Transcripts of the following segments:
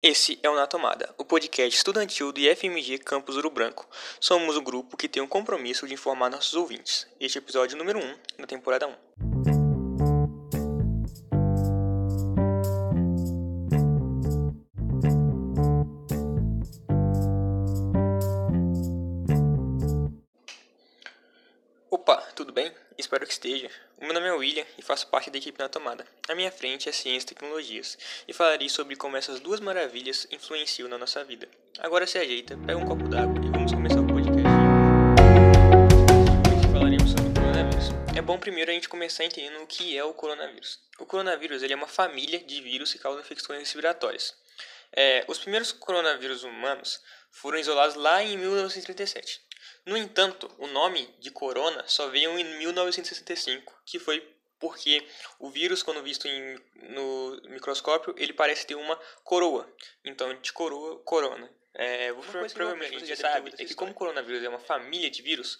Esse é o Na Tomada, o podcast estudantil do IFMG Campus Ouro Branco. Somos um grupo que tem o compromisso de informar nossos ouvintes. Este é o episódio número 1 da temporada 1. Espero que esteja. O meu nome é William e faço parte da equipe na tomada. À minha frente é Ciência e Tecnologias e falarei sobre como essas duas maravilhas influenciam na nossa vida. Agora se ajeita, pega um copo d'água e vamos começar o podcast. Hoje falaremos sobre o coronavírus. É bom primeiro a gente começar entendendo o que é o coronavírus. O coronavírus ele é uma família de vírus que causam infecções respiratórias. É, os primeiros coronavírus humanos foram isolados lá em 1937. No entanto, o nome de corona só veio em 1965, que foi porque o vírus, quando visto em, no microscópio, ele parece ter uma coroa. Então, de coroa, corona. É, provavelmente a gente já sabe é que como o coronavírus é uma família de vírus,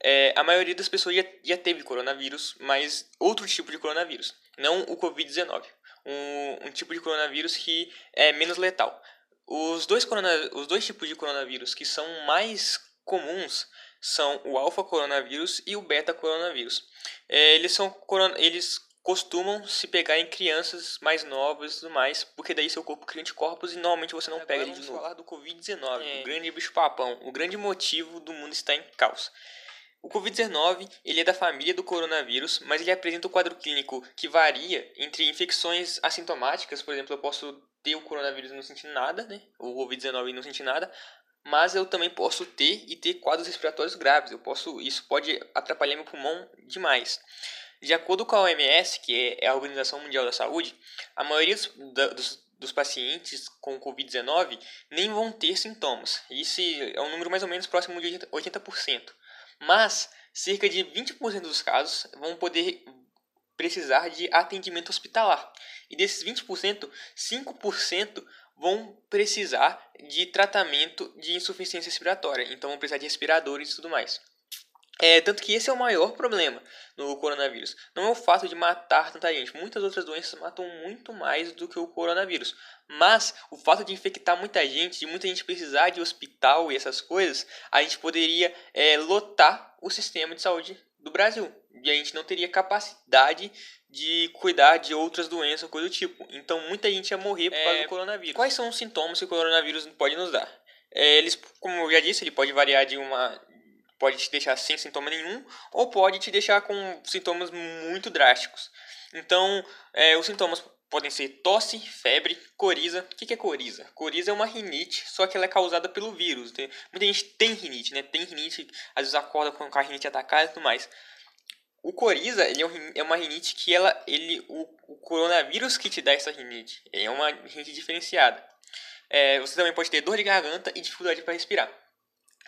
é, a maioria das pessoas já, já teve coronavírus, mas outro tipo de coronavírus, não o Covid-19. Um, um tipo de coronavírus que é menos letal. Os dois, corona, os dois tipos de coronavírus que são mais comuns são o alfa coronavírus e o beta coronavírus. É, eles são eles costumam se pegar em crianças mais novas e tudo mais, porque daí seu corpo cria anticorpos e normalmente você não Agora pega ele de novo. falar do Covid-19, é. o grande bicho papão, o grande motivo do mundo estar em caos. O Covid-19 ele é da família do coronavírus, mas ele apresenta um quadro clínico que varia entre infecções assintomáticas, por exemplo, eu posso ter o coronavírus e não sentir nada, né? O Covid-19 e não sentir nada, mas eu também posso ter e ter quadros respiratórios graves. Eu posso, isso pode atrapalhar meu pulmão demais. De acordo com a OMS, que é a Organização Mundial da Saúde, a maioria dos, dos, dos pacientes com Covid-19 nem vão ter sintomas. Isso é um número mais ou menos próximo de 80%. Mas cerca de 20% dos casos vão poder precisar de atendimento hospitalar. E desses 20%, 5% vão precisar de tratamento de insuficiência respiratória, então vão precisar de respiradores e tudo mais. É, tanto que esse é o maior problema no coronavírus. Não é o fato de matar tanta gente. Muitas outras doenças matam muito mais do que o coronavírus. Mas o fato de infectar muita gente, de muita gente precisar de hospital e essas coisas, a gente poderia é, lotar o sistema de saúde do Brasil. E a gente não teria capacidade de cuidar de outras doenças ou coisa do tipo. Então muita gente ia morrer por é, causa do coronavírus. Quais são os sintomas que o coronavírus pode nos dar? É, eles, como eu já disse, ele pode variar de uma. pode te deixar sem sintoma nenhum, ou pode te deixar com sintomas muito drásticos. Então, é, os sintomas podem ser tosse, febre, coriza. O que é coriza? Coriza é uma rinite, só que ela é causada pelo vírus. Muita gente tem rinite, né? Tem rinite, às vezes acorda com a rinite atacada e tudo mais. O coriza ele é, é uma rinite que ela, ele, o, o coronavírus que te dá essa rinite é uma rinite diferenciada. É, você também pode ter dor de garganta e dificuldade para respirar.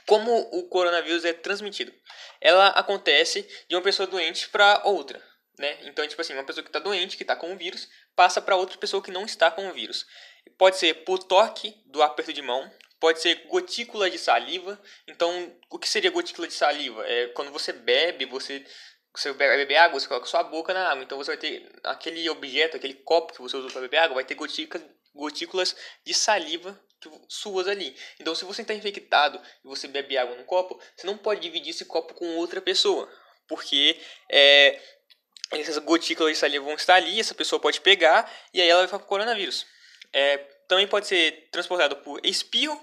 Como o coronavírus é transmitido? Ela acontece de uma pessoa doente para outra. Né? Então, tipo assim, uma pessoa que está doente, que está com o vírus, passa para outra pessoa que não está com o vírus. Pode ser por toque do aperto de mão, pode ser gotícula de saliva. Então, o que seria gotícula de saliva? É quando você bebe, você você vai beber água, você coloca sua boca na água. Então você vai ter aquele objeto, aquele copo que você usou para beber água, vai ter gotículas, gotículas de saliva suas ali. Então se você está infectado e você bebe água no copo, você não pode dividir esse copo com outra pessoa. Porque é, essas gotículas de saliva vão estar ali, essa pessoa pode pegar e aí ela vai ficar com coronavírus. É, também pode ser transportado por espirro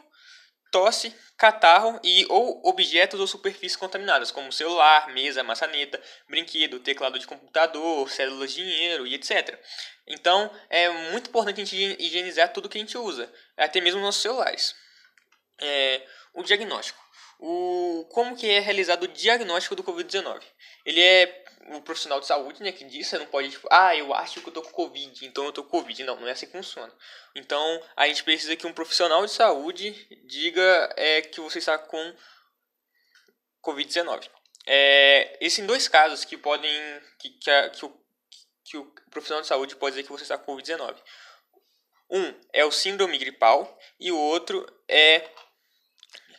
tosse, catarro e ou objetos ou superfícies contaminadas, como celular, mesa, maçaneta, brinquedo, teclado de computador, células de dinheiro e etc. Então, é muito importante a gente higienizar tudo que a gente usa, até mesmo nossos celulares. É, o diagnóstico. O, como que é realizado o diagnóstico do Covid-19? Ele é o profissional de saúde, né, que diz, você não pode, tipo, ah, eu acho que eu tô com Covid, então eu tô com Covid. Não, não é assim que funciona. Então, a gente precisa que um profissional de saúde diga é, que você está com Covid-19. É, esses dois casos que podem, que, que, a, que, o, que o profissional de saúde pode dizer que você está com Covid-19. Um é o síndrome gripal e o outro é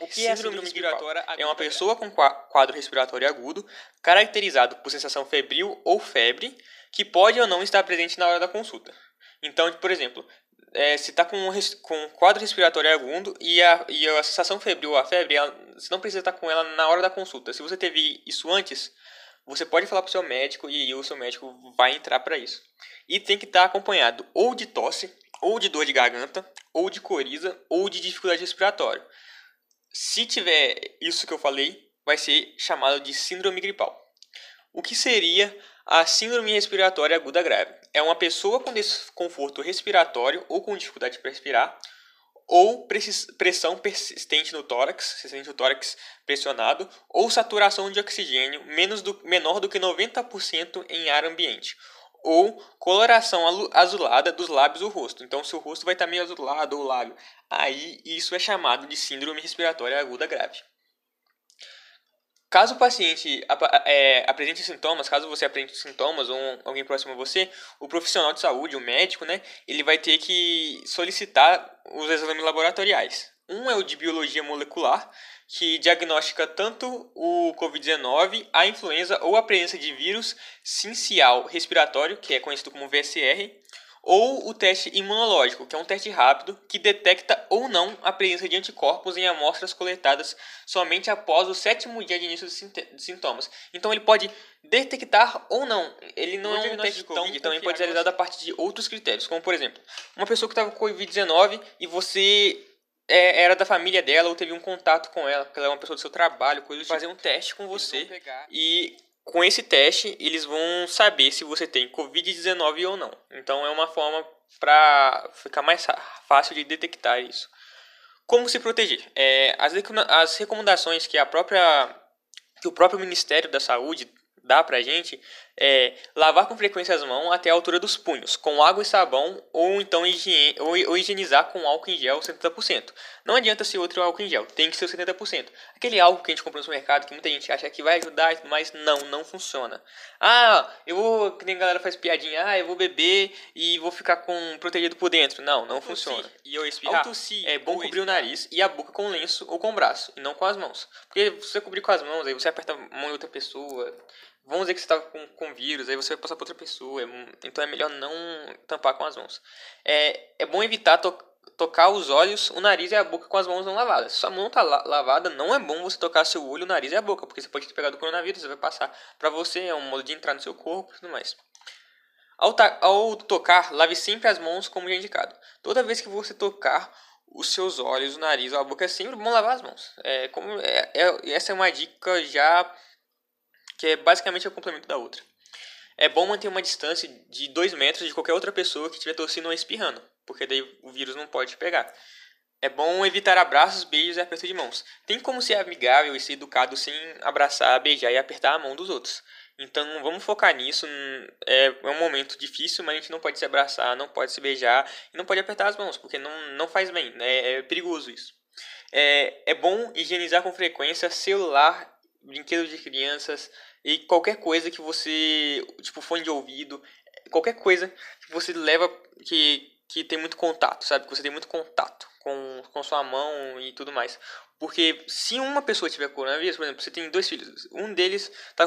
o que é síndrome, síndrome respiratória aguda? É uma pessoa com quadro respiratório agudo, caracterizado por sensação febril ou febre, que pode ou não estar presente na hora da consulta. Então, por exemplo, é, se está com, com quadro respiratório agudo e a, e a sensação febril, a febre, ela, você não precisa estar com ela na hora da consulta. Se você teve isso antes, você pode falar para o seu médico e o seu médico vai entrar para isso. E tem que estar acompanhado ou de tosse, ou de dor de garganta, ou de coriza, ou de dificuldade respiratória. Se tiver isso que eu falei, vai ser chamado de síndrome gripal. O que seria a síndrome respiratória aguda grave? É uma pessoa com desconforto respiratório ou com dificuldade para respirar, ou pressão persistente no tórax, se sente o tórax pressionado, ou saturação de oxigênio menos do, menor do que 90% em ar ambiente, ou coloração azulada dos lábios do rosto. Então, seu rosto vai estar meio azulado ou lábio. Aí, isso é chamado de síndrome respiratória aguda grave. Caso o paciente é, apresente sintomas, caso você apresente sintomas ou alguém próximo a você, o profissional de saúde, o médico, né, ele vai ter que solicitar os exames laboratoriais. Um é o de biologia molecular, que diagnostica tanto o COVID-19, a influenza ou a presença de vírus sincial respiratório, que é conhecido como VSR, ou o teste imunológico, que é um teste rápido que detecta ou não a presença de anticorpos em amostras coletadas somente após o sétimo dia de início de sintomas. Então ele pode detectar ou não. Ele não é um teste tão Covid, também pode ser realizado a partir de outros critérios, como por exemplo, uma pessoa que estava com Covid-19 e você é, era da família dela ou teve um contato com ela, porque ela é uma pessoa do seu trabalho, coisa de tipo. fazer um teste com você e com esse teste, eles vão saber se você tem Covid-19 ou não. Então é uma forma para ficar mais fácil de detectar isso. Como se proteger? É, as, as recomendações que a própria que o próprio Ministério da Saúde dá pra gente é lavar com frequência as mãos até a altura dos punhos, com água e sabão, ou então higiene, ou, ou higienizar com álcool em gel 70%. Não adianta ser outro álcool em gel, tem que ser 70%. Aquele álcool que a gente compra no supermercado, que muita gente acha que vai ajudar, mas não, não funciona. Ah, eu vou, que nem a galera faz piadinha, ah, eu vou beber e vou ficar com protegido por dentro. Não, não funciona. E eu espirrar, é bom cobrir o nariz e a boca com lenço ou com o braço, e não com as mãos. Porque se você cobrir com as mãos, aí você aperta a mão de outra pessoa, vamos dizer que você está com, com vírus, aí você vai passar para outra pessoa. Então é melhor não tampar com as mãos. É, é bom evitar to tocar os olhos, o nariz e a boca com as mãos não lavadas. Se sua mão está la lavada, não é bom você tocar seu olho, o nariz e a boca, porque você pode ter pegado o coronavírus, você vai passar para você, é um modo de entrar no seu corpo e tudo mais. Ao, ao tocar, lave sempre as mãos como já indicado. Toda vez que você tocar os seus olhos, o nariz ou a boca, é sempre bom lavar as mãos. É, como, é, é, essa é uma dica já que é basicamente o complemento da outra. É bom manter uma distância de 2 metros de qualquer outra pessoa que estiver tossindo ou espirrando, porque daí o vírus não pode pegar. É bom evitar abraços, beijos e aperto de mãos. Tem como ser amigável e ser educado sem abraçar, beijar e apertar a mão dos outros. Então vamos focar nisso. É, é um momento difícil, mas a gente não pode se abraçar, não pode se beijar e não pode apertar as mãos, porque não, não faz bem. Né? É perigoso isso. É, é bom higienizar com frequência celular, brinquedos de crianças, e qualquer coisa que você, tipo fone de ouvido, qualquer coisa que você leva que, que tem muito contato, sabe? Que você tem muito contato com, com sua mão e tudo mais. Porque se uma pessoa tiver coronavírus, por exemplo, você tem dois filhos, um deles tá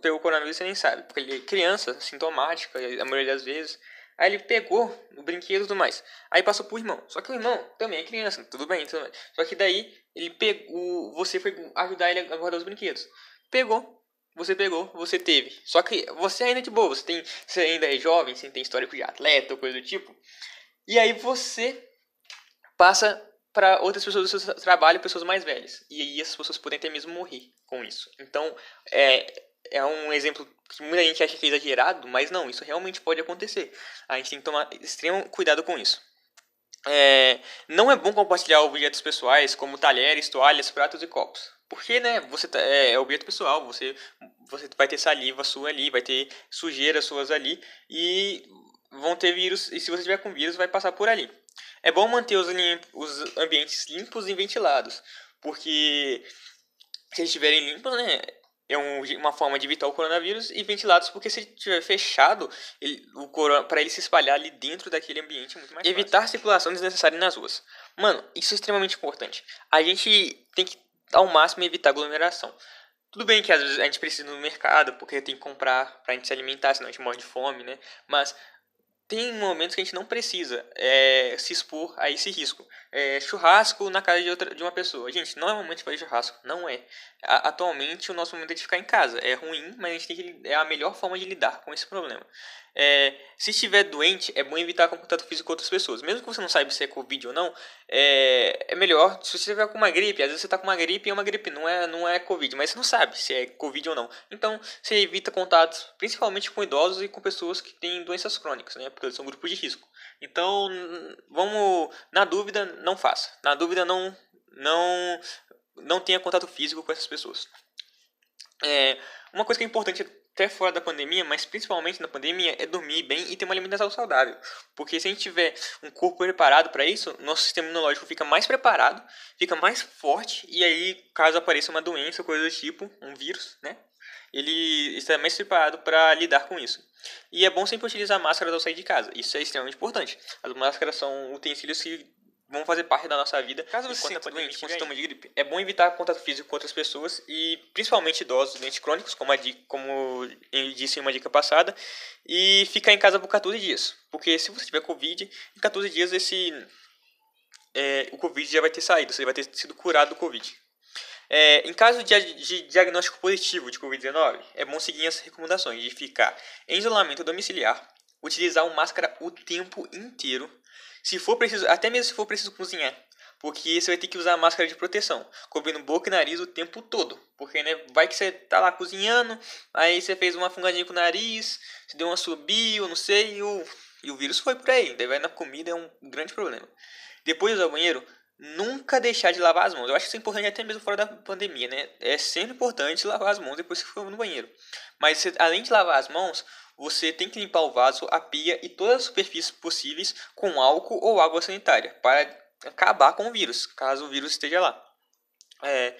pegou coronavírus você nem sabe, porque ele é criança, sintomática, a maioria das vezes. Aí ele pegou o brinquedo e tudo mais. Aí passou pro irmão. Só que o irmão também é criança, tudo bem, tudo bem. Só que daí ele pegou, você foi ajudar ele a guardar os brinquedos. Pegou, você pegou, você teve. Só que você ainda é de boa, você, tem, você ainda é jovem, você tem histórico de atleta ou coisa do tipo. E aí você passa para outras pessoas do seu trabalho, pessoas mais velhas. E aí essas pessoas podem até mesmo morrer com isso. Então, é, é um exemplo que muita gente acha que é exagerado, mas não, isso realmente pode acontecer. A gente tem que tomar extremo cuidado com isso. É, não é bom compartilhar objetos pessoais como talheres, toalhas, pratos e copos. Porque, né, você tá, é, é objeto pessoal, você, você vai ter saliva sua ali, vai ter sujeira suas ali e vão ter vírus, e se você tiver com vírus, vai passar por ali. É bom manter os, os ambientes limpos e ventilados, porque se eles estiverem limpos, né, é um, uma forma de evitar o coronavírus e ventilados, porque se estiver fechado, o para ele se espalhar ali dentro daquele ambiente é muito mais Evitar fácil. circulação desnecessária nas ruas. Mano, isso é extremamente importante. A gente tem que ao máximo evitar aglomeração. Tudo bem que às vezes a gente precisa ir no mercado porque tem que comprar pra gente se alimentar, senão a gente morre de fome, né? Mas tem momentos que a gente não precisa é, se expor a esse risco. É, churrasco na casa de, outra, de uma pessoa. Gente, não é momento de fazer churrasco. Não é. A, atualmente, o nosso momento é de ficar em casa. É ruim, mas a gente tem que, é a melhor forma de lidar com esse problema. É, se estiver doente, é bom evitar contato físico com outras pessoas. Mesmo que você não saiba se é Covid ou não, é, é melhor. Se você estiver com uma gripe, às vezes você está com uma gripe e é uma gripe, não é, não é Covid, mas você não sabe se é Covid ou não. Então, você evita contatos, principalmente com idosos e com pessoas que têm doenças crônicas, né? Porque eles são grupos de risco. Então, vamos. Na dúvida, não faça. Na dúvida, não, não, não tenha contato físico com essas pessoas. É, uma coisa que é importante até fora da pandemia, mas principalmente na pandemia, é dormir bem e ter uma alimentação saudável. Porque se a gente tiver um corpo preparado para isso, nosso sistema imunológico fica mais preparado, fica mais forte, e aí, caso apareça uma doença, coisa do tipo, um vírus, né? Ele está mais preparado para lidar com isso. E é bom sempre utilizar máscaras ao sair de casa. Isso é extremamente importante. As máscaras são utensílios que vão fazer parte da nossa vida. Caso você sinta doente com sintoma de gripe, é bom evitar contato físico com outras pessoas e principalmente idosos, doentes crônicos, como, a, como eu disse em uma dica passada, e ficar em casa por 14 dias. Porque se você tiver Covid, em 14 dias esse é, o Covid já vai ter saído, você vai ter sido curado do Covid. É, em caso de, de, diagnóstico positivo de Covid-19, é bom seguir as recomendações de ficar em isolamento domiciliar, utilizar uma máscara o tempo inteiro, se for preciso, até mesmo se for preciso cozinhar, porque você vai ter que usar máscara de proteção, cobrindo boca e nariz o tempo todo, porque né, vai que você tá lá cozinhando, aí você fez uma fungadinha com o nariz, você deu uma subiu, não sei, e o, e o vírus foi por aí, daí vai na comida é um grande problema. Depois de usar o banheiro, nunca deixar de lavar as mãos. Eu acho que isso é importante até mesmo fora da pandemia, né? É sempre importante lavar as mãos depois que for no banheiro. Mas além de lavar as mãos, você tem que limpar o vaso, a pia e todas as superfícies possíveis com álcool ou água sanitária para acabar com o vírus, caso o vírus esteja lá. É,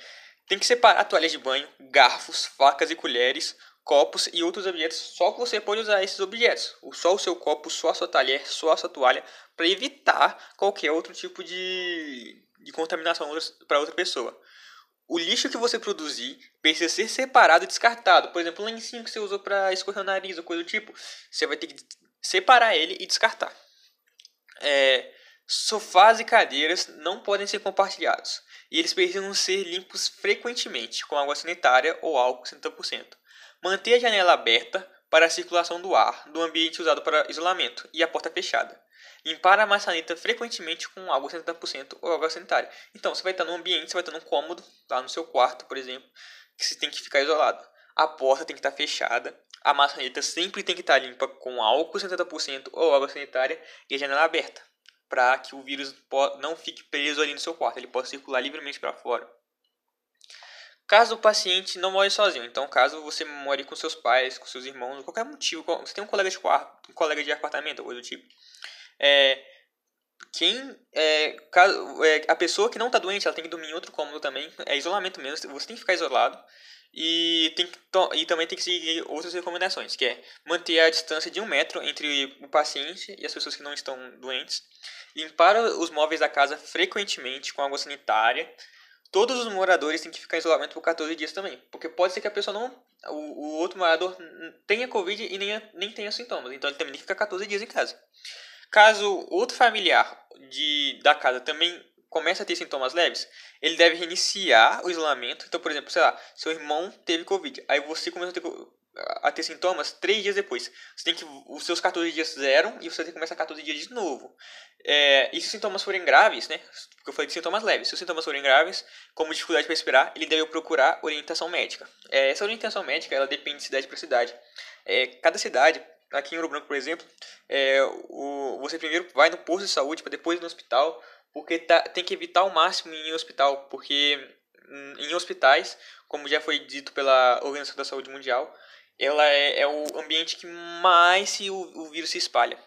tem que separar toalhas de banho, garfos, facas e colheres, copos e outros objetos. Só que você pode usar esses objetos. Só o seu copo, só a sua talher, só a sua toalha, para evitar qualquer outro tipo de, de contaminação para outra pessoa o lixo que você produzir precisa ser separado e descartado. Por exemplo, o lencinho que você usou para escorrer o nariz ou coisa do tipo, você vai ter que separar ele e descartar. É, sofás e cadeiras não podem ser compartilhados e eles precisam ser limpos frequentemente com água sanitária ou álcool 70%. Manter a janela aberta para a circulação do ar do ambiente usado para isolamento e a porta fechada. Limpar a maçaneta frequentemente com água 70% ou água sanitária. Então, você vai estar num ambiente, você vai estar num cômodo, lá no seu quarto, por exemplo, que você tem que ficar isolado. A porta tem que estar fechada, a maçaneta sempre tem que estar limpa com álcool 70% ou água sanitária e a janela aberta, para que o vírus não fique preso ali no seu quarto, ele possa circular livremente para fora. Caso o paciente não more sozinho, então caso você more com seus pais, com seus irmãos, qualquer motivo, você tem um colega de quarto, um colega de apartamento, coisa do tipo, é, quem é, é, a pessoa que não está doente, ela tem que dormir em outro cômodo também. É isolamento mesmo, você tem que ficar isolado. E, tem e também tem que seguir outras recomendações, que é manter a distância de um metro entre o paciente e as pessoas que não estão doentes. Limpar os móveis da casa frequentemente com água sanitária. Todos os moradores têm que ficar em isolamento por 14 dias também. Porque pode ser que a pessoa não. O, o outro morador tenha Covid e nem, nem tenha sintomas. Então ele também tem que ficar 14 dias em casa. Caso outro familiar de, da casa também comece a ter sintomas leves, ele deve reiniciar o isolamento. Então, por exemplo, sei lá, seu irmão teve Covid, aí você começou a ter, a ter sintomas três dias depois. Você tem que. Os seus 14 dias zeram e você tem que começar 14 dias de novo. É, e se os sintomas forem graves, né? Porque eu falei de sintomas leves. Se os sintomas forem graves, como dificuldade para respirar, ele deve procurar orientação médica. É, essa orientação médica ela depende de cidade para cidade. É, cada cidade aqui em Ouro Branco, por exemplo, é, o, você primeiro vai no posto de saúde para depois no hospital, porque tá, tem que evitar ao máximo em hospital, porque hum, em hospitais, como já foi dito pela Organização da Saúde Mundial, ela é, é o ambiente que mais se, o, o vírus se espalha.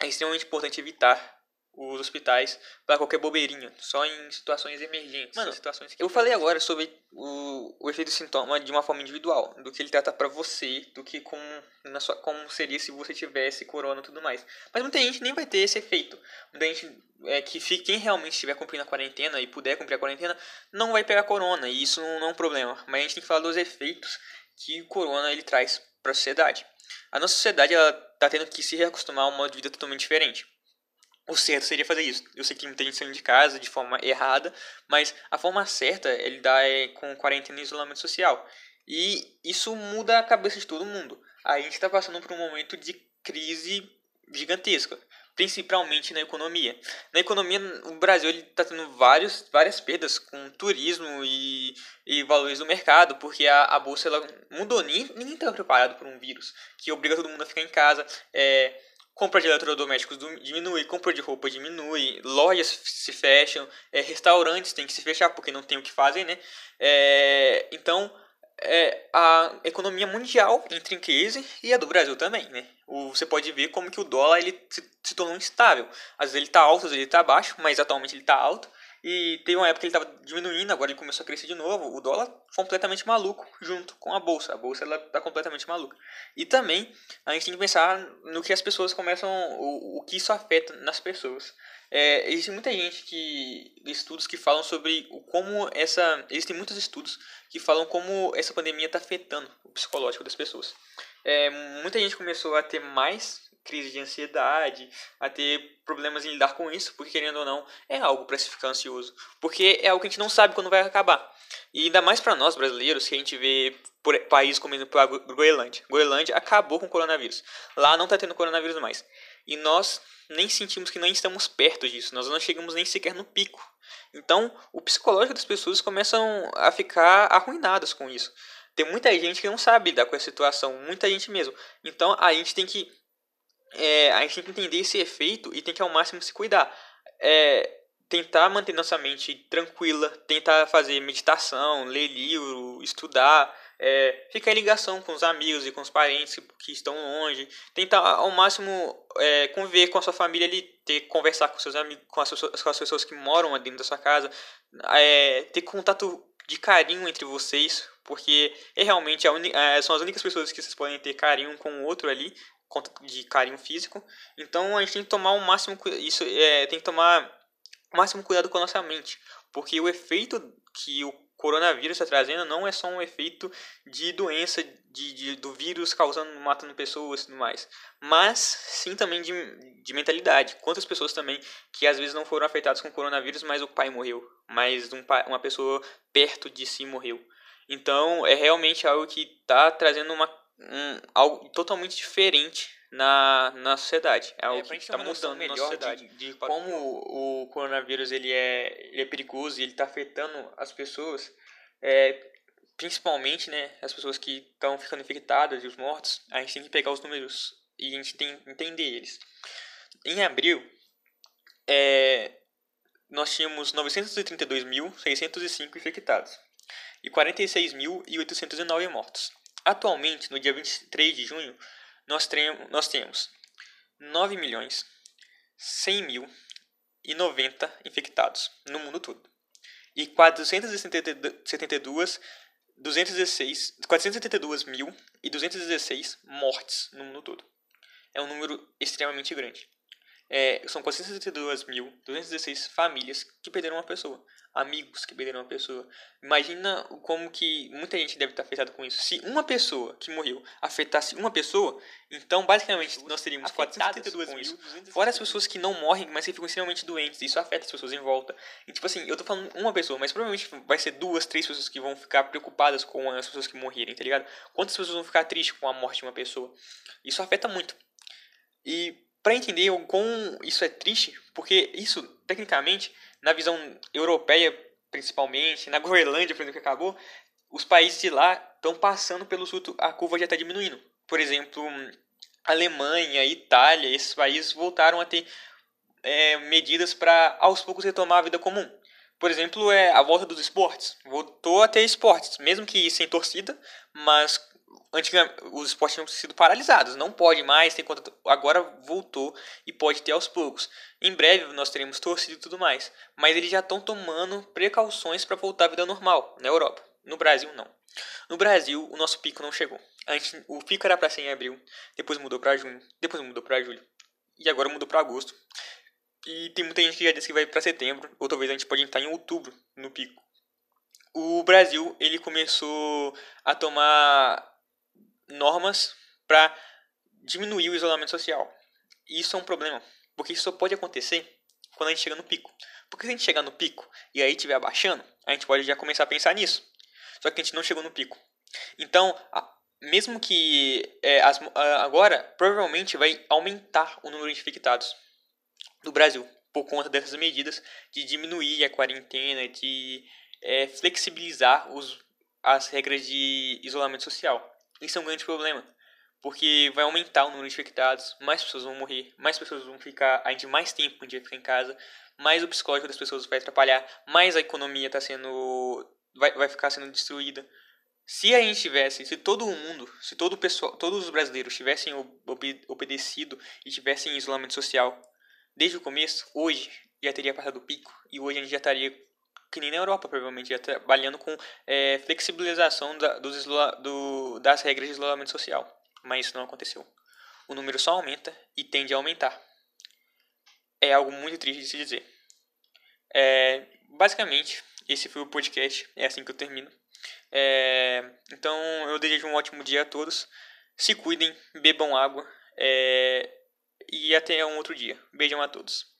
É extremamente importante evitar os hospitais para qualquer bobeirinha, só em situações emergentes. Mano, situações eu falei agora sobre o, o efeito sintoma de uma forma individual, do que ele trata para você, do que com, na sua, como seria se você tivesse corona e tudo mais. Mas muita gente nem vai ter esse efeito. Muita gente é, que fique, quem realmente estiver cumprindo a quarentena e puder cumprir a quarentena, não vai pegar corona, e isso não é um problema. Mas a gente tem que falar dos efeitos que o corona ele traz para a sociedade. A nossa sociedade ela tá tendo que se reacostumar a um modo de vida totalmente diferente. O certo seria fazer isso. Eu sei que muita gente saindo de casa de forma errada, mas a forma certa é lidar é com quarentena e isolamento social. E isso muda a cabeça de todo mundo. A gente está passando por um momento de crise gigantesca, principalmente na economia. Na economia, o Brasil está tendo vários, várias perdas com turismo e, e valores do mercado, porque a, a bolsa ela mudou. Ninguém estava preparado por um vírus que obriga todo mundo a ficar em casa. É, compra de eletrodomésticos diminui, compra de roupa diminui, lojas se fecham, é, restaurantes têm que se fechar porque não tem o que fazer, né? É, então, é, a economia mundial entra em crise e a do Brasil também, né? O, você pode ver como que o dólar ele se, se tornou instável. Às vezes ele está alto, às vezes ele está baixo, mas atualmente ele está alto. E teve uma época que ele estava diminuindo, agora ele começou a crescer de novo. O dólar completamente maluco junto com a bolsa. A bolsa ela está completamente maluca. E também a gente tem que pensar no que as pessoas começam, o, o que isso afeta nas pessoas. É, existe muita gente que estudos que falam sobre o como essa existem muitos estudos que falam como essa pandemia está afetando o psicológico das pessoas. É, muita gente começou a ter mais crise de ansiedade, a ter problemas em lidar com isso, porque querendo ou não, é algo para se ficar ansioso, porque é algo que a gente não sabe quando vai acabar. E ainda mais para nós brasileiros, que a gente vê por países como a Groenlândia. Groenlândia acabou com o coronavírus. Lá não está tendo coronavírus mais. E nós nem sentimos que nem estamos perto disso, nós não chegamos nem sequer no pico. Então, o psicológico das pessoas começam a ficar arruinadas com isso. Tem muita gente que não sabe lidar com essa situação, muita gente mesmo. Então, a gente tem que é, a gente tem que entender esse efeito e tem que ao máximo se cuidar. É, tentar manter nossa mente tranquila, tentar fazer meditação, ler livro, estudar, é, ficar em ligação com os amigos e com os parentes que, estão longe, tentar ao máximo é, conviver com a sua família ali, ter conversar com seus amigos, com as, com as pessoas que moram dentro da sua casa, é, ter contato de carinho entre vocês, porque é realmente é, são as únicas pessoas que vocês podem ter carinho com o outro ali, de carinho físico. Então a gente tem que tomar o máximo isso é, tem que tomar o máximo cuidado com a nossa mente, porque o efeito que o coronavírus está trazendo não é só um efeito de doença de, de, do vírus causando matando pessoas e tudo mais, mas sim também de, de mentalidade. Quantas pessoas também que às vezes não foram afetadas com o coronavírus, mas o pai morreu, mas um, uma pessoa perto de si morreu. Então é realmente algo que está trazendo uma um, algo totalmente diferente na, na sociedade. É algo é, que está mudando melhor na sociedade. De, de como o coronavírus ele é, ele é perigoso e ele está afetando as pessoas, é, principalmente né, as pessoas que estão ficando infectadas e os mortos, a gente tem que pegar os números e a gente tem que entender eles. Em abril, é, nós tínhamos 932.605 infectados e 46.809 mortos. Atualmente, no dia 23 de junho, nós, nós temos 9 milhões 100 mil e 90 infectados no mundo todo. E 472, 216, 472 mil e 216 mortes no mundo todo. É um número extremamente grande. É, são 472.216 famílias que perderam uma pessoa, amigos que perderam uma pessoa. Imagina como que muita gente deve estar afetada com isso. Se uma pessoa que morreu afetasse uma pessoa, então basicamente nós teríamos 472 mil isso. Fora as pessoas que não morrem, mas que ficam extremamente doentes. Isso afeta as pessoas em volta. E tipo assim, eu tô falando uma pessoa, mas provavelmente vai ser duas, três pessoas que vão ficar preocupadas com as pessoas que morrerem, tá ligado? Quantas pessoas vão ficar tristes com a morte de uma pessoa? Isso afeta muito. E para entender o quão isso é triste, porque isso, tecnicamente, na visão europeia, principalmente, na Groenlândia, por exemplo, que acabou, os países de lá estão passando pelo surto, a curva já está diminuindo. Por exemplo, Alemanha, Itália, esses países voltaram a ter é, medidas para aos poucos retomar a vida comum. Por exemplo, é a volta dos esportes. Voltou a ter esportes, mesmo que sem torcida, mas antigamente os esportes tinham sido paralisados, não pode mais ter conta, agora voltou e pode ter aos poucos. Em breve nós teremos torcida e tudo mais, mas eles já estão tomando precauções para voltar à vida normal na Europa. No Brasil não. No Brasil o nosso pico não chegou. Antes, o pico era para ser em abril, depois mudou para junho, depois mudou para julho e agora mudou para agosto. E tem muita gente que já disse que vai para setembro, ou talvez a gente pode entrar em outubro no pico. O Brasil ele começou a tomar normas para diminuir o isolamento social. E isso é um problema, porque isso só pode acontecer quando a gente chega no pico. Porque se a gente chegar no pico e aí estiver abaixando, a gente pode já começar a pensar nisso. Só que a gente não chegou no pico. Então, mesmo que é, as, agora, provavelmente vai aumentar o número de infectados no Brasil por conta dessas medidas de diminuir a quarentena, de é, flexibilizar os, as regras de isolamento social. Isso é um grande problema, porque vai aumentar o número de infectados, mais pessoas vão morrer, mais pessoas vão ficar ainda mais tempo um dia ficar em casa, mais o psicológico das pessoas vai atrapalhar, mais a economia está sendo vai, vai ficar sendo destruída. Se a gente tivesse, se todo mundo, se todo o pessoal, todos os brasileiros tivessem obedecido e tivessem isolamento social desde o começo, hoje já teria passado o pico e hoje a gente já estaria que nem na Europa, provavelmente, já trabalhando com é, flexibilização da, dos do, das regras de isolamento social. Mas isso não aconteceu. O número só aumenta e tende a aumentar. É algo muito triste de se dizer. É, basicamente, esse foi o podcast. É assim que eu termino. É, então, eu desejo um ótimo dia a todos. Se cuidem, bebam água. É, e até um outro dia. Beijão a todos.